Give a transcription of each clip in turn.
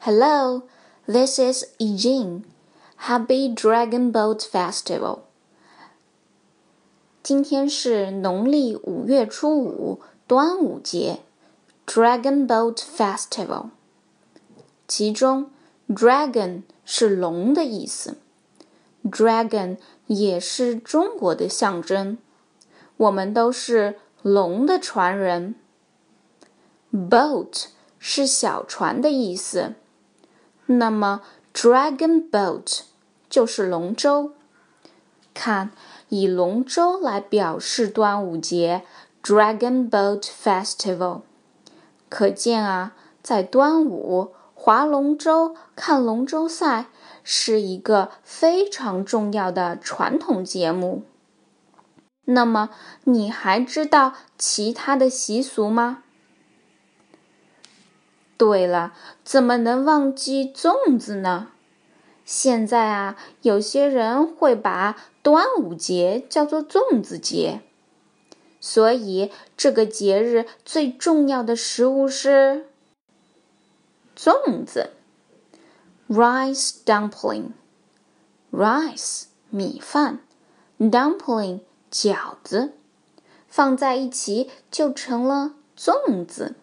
Hello, this is Eugene. Happy Dragon Boat Festival. 今天是农历五月初五，端午节，Dragon Boat Festival。其中，dragon 是龙的意思，dragon 也是中国的象征。我们都是龙的传人。Boat 是小船的意思。 那么，dragon boat 就是龙舟。看，以龙舟来表示端午节，Dragon Boat Festival。可见啊，在端午划龙舟、看龙舟赛是一个非常重要的传统节目。那么，你还知道其他的习俗吗？对了，怎么能忘记粽子呢？现在啊，有些人会把端午节叫做粽子节，所以这个节日最重要的食物是粽子 （rice dumpling）。rice 米饭，dumpling 饺子，放在一起就成了粽子。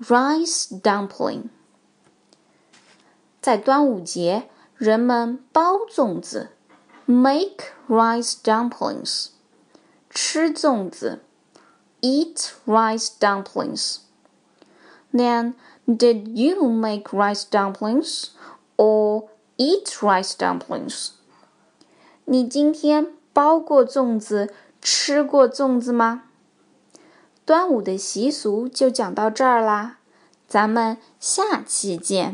Rice dumpling，在端午节，人们包粽子，make rice dumplings，吃粽子，eat rice dumplings。Then, did you make rice dumplings or eat rice dumplings？你今天包过粽子，吃过粽子吗？ 端午的习俗就讲到这儿啦，咱们下期见。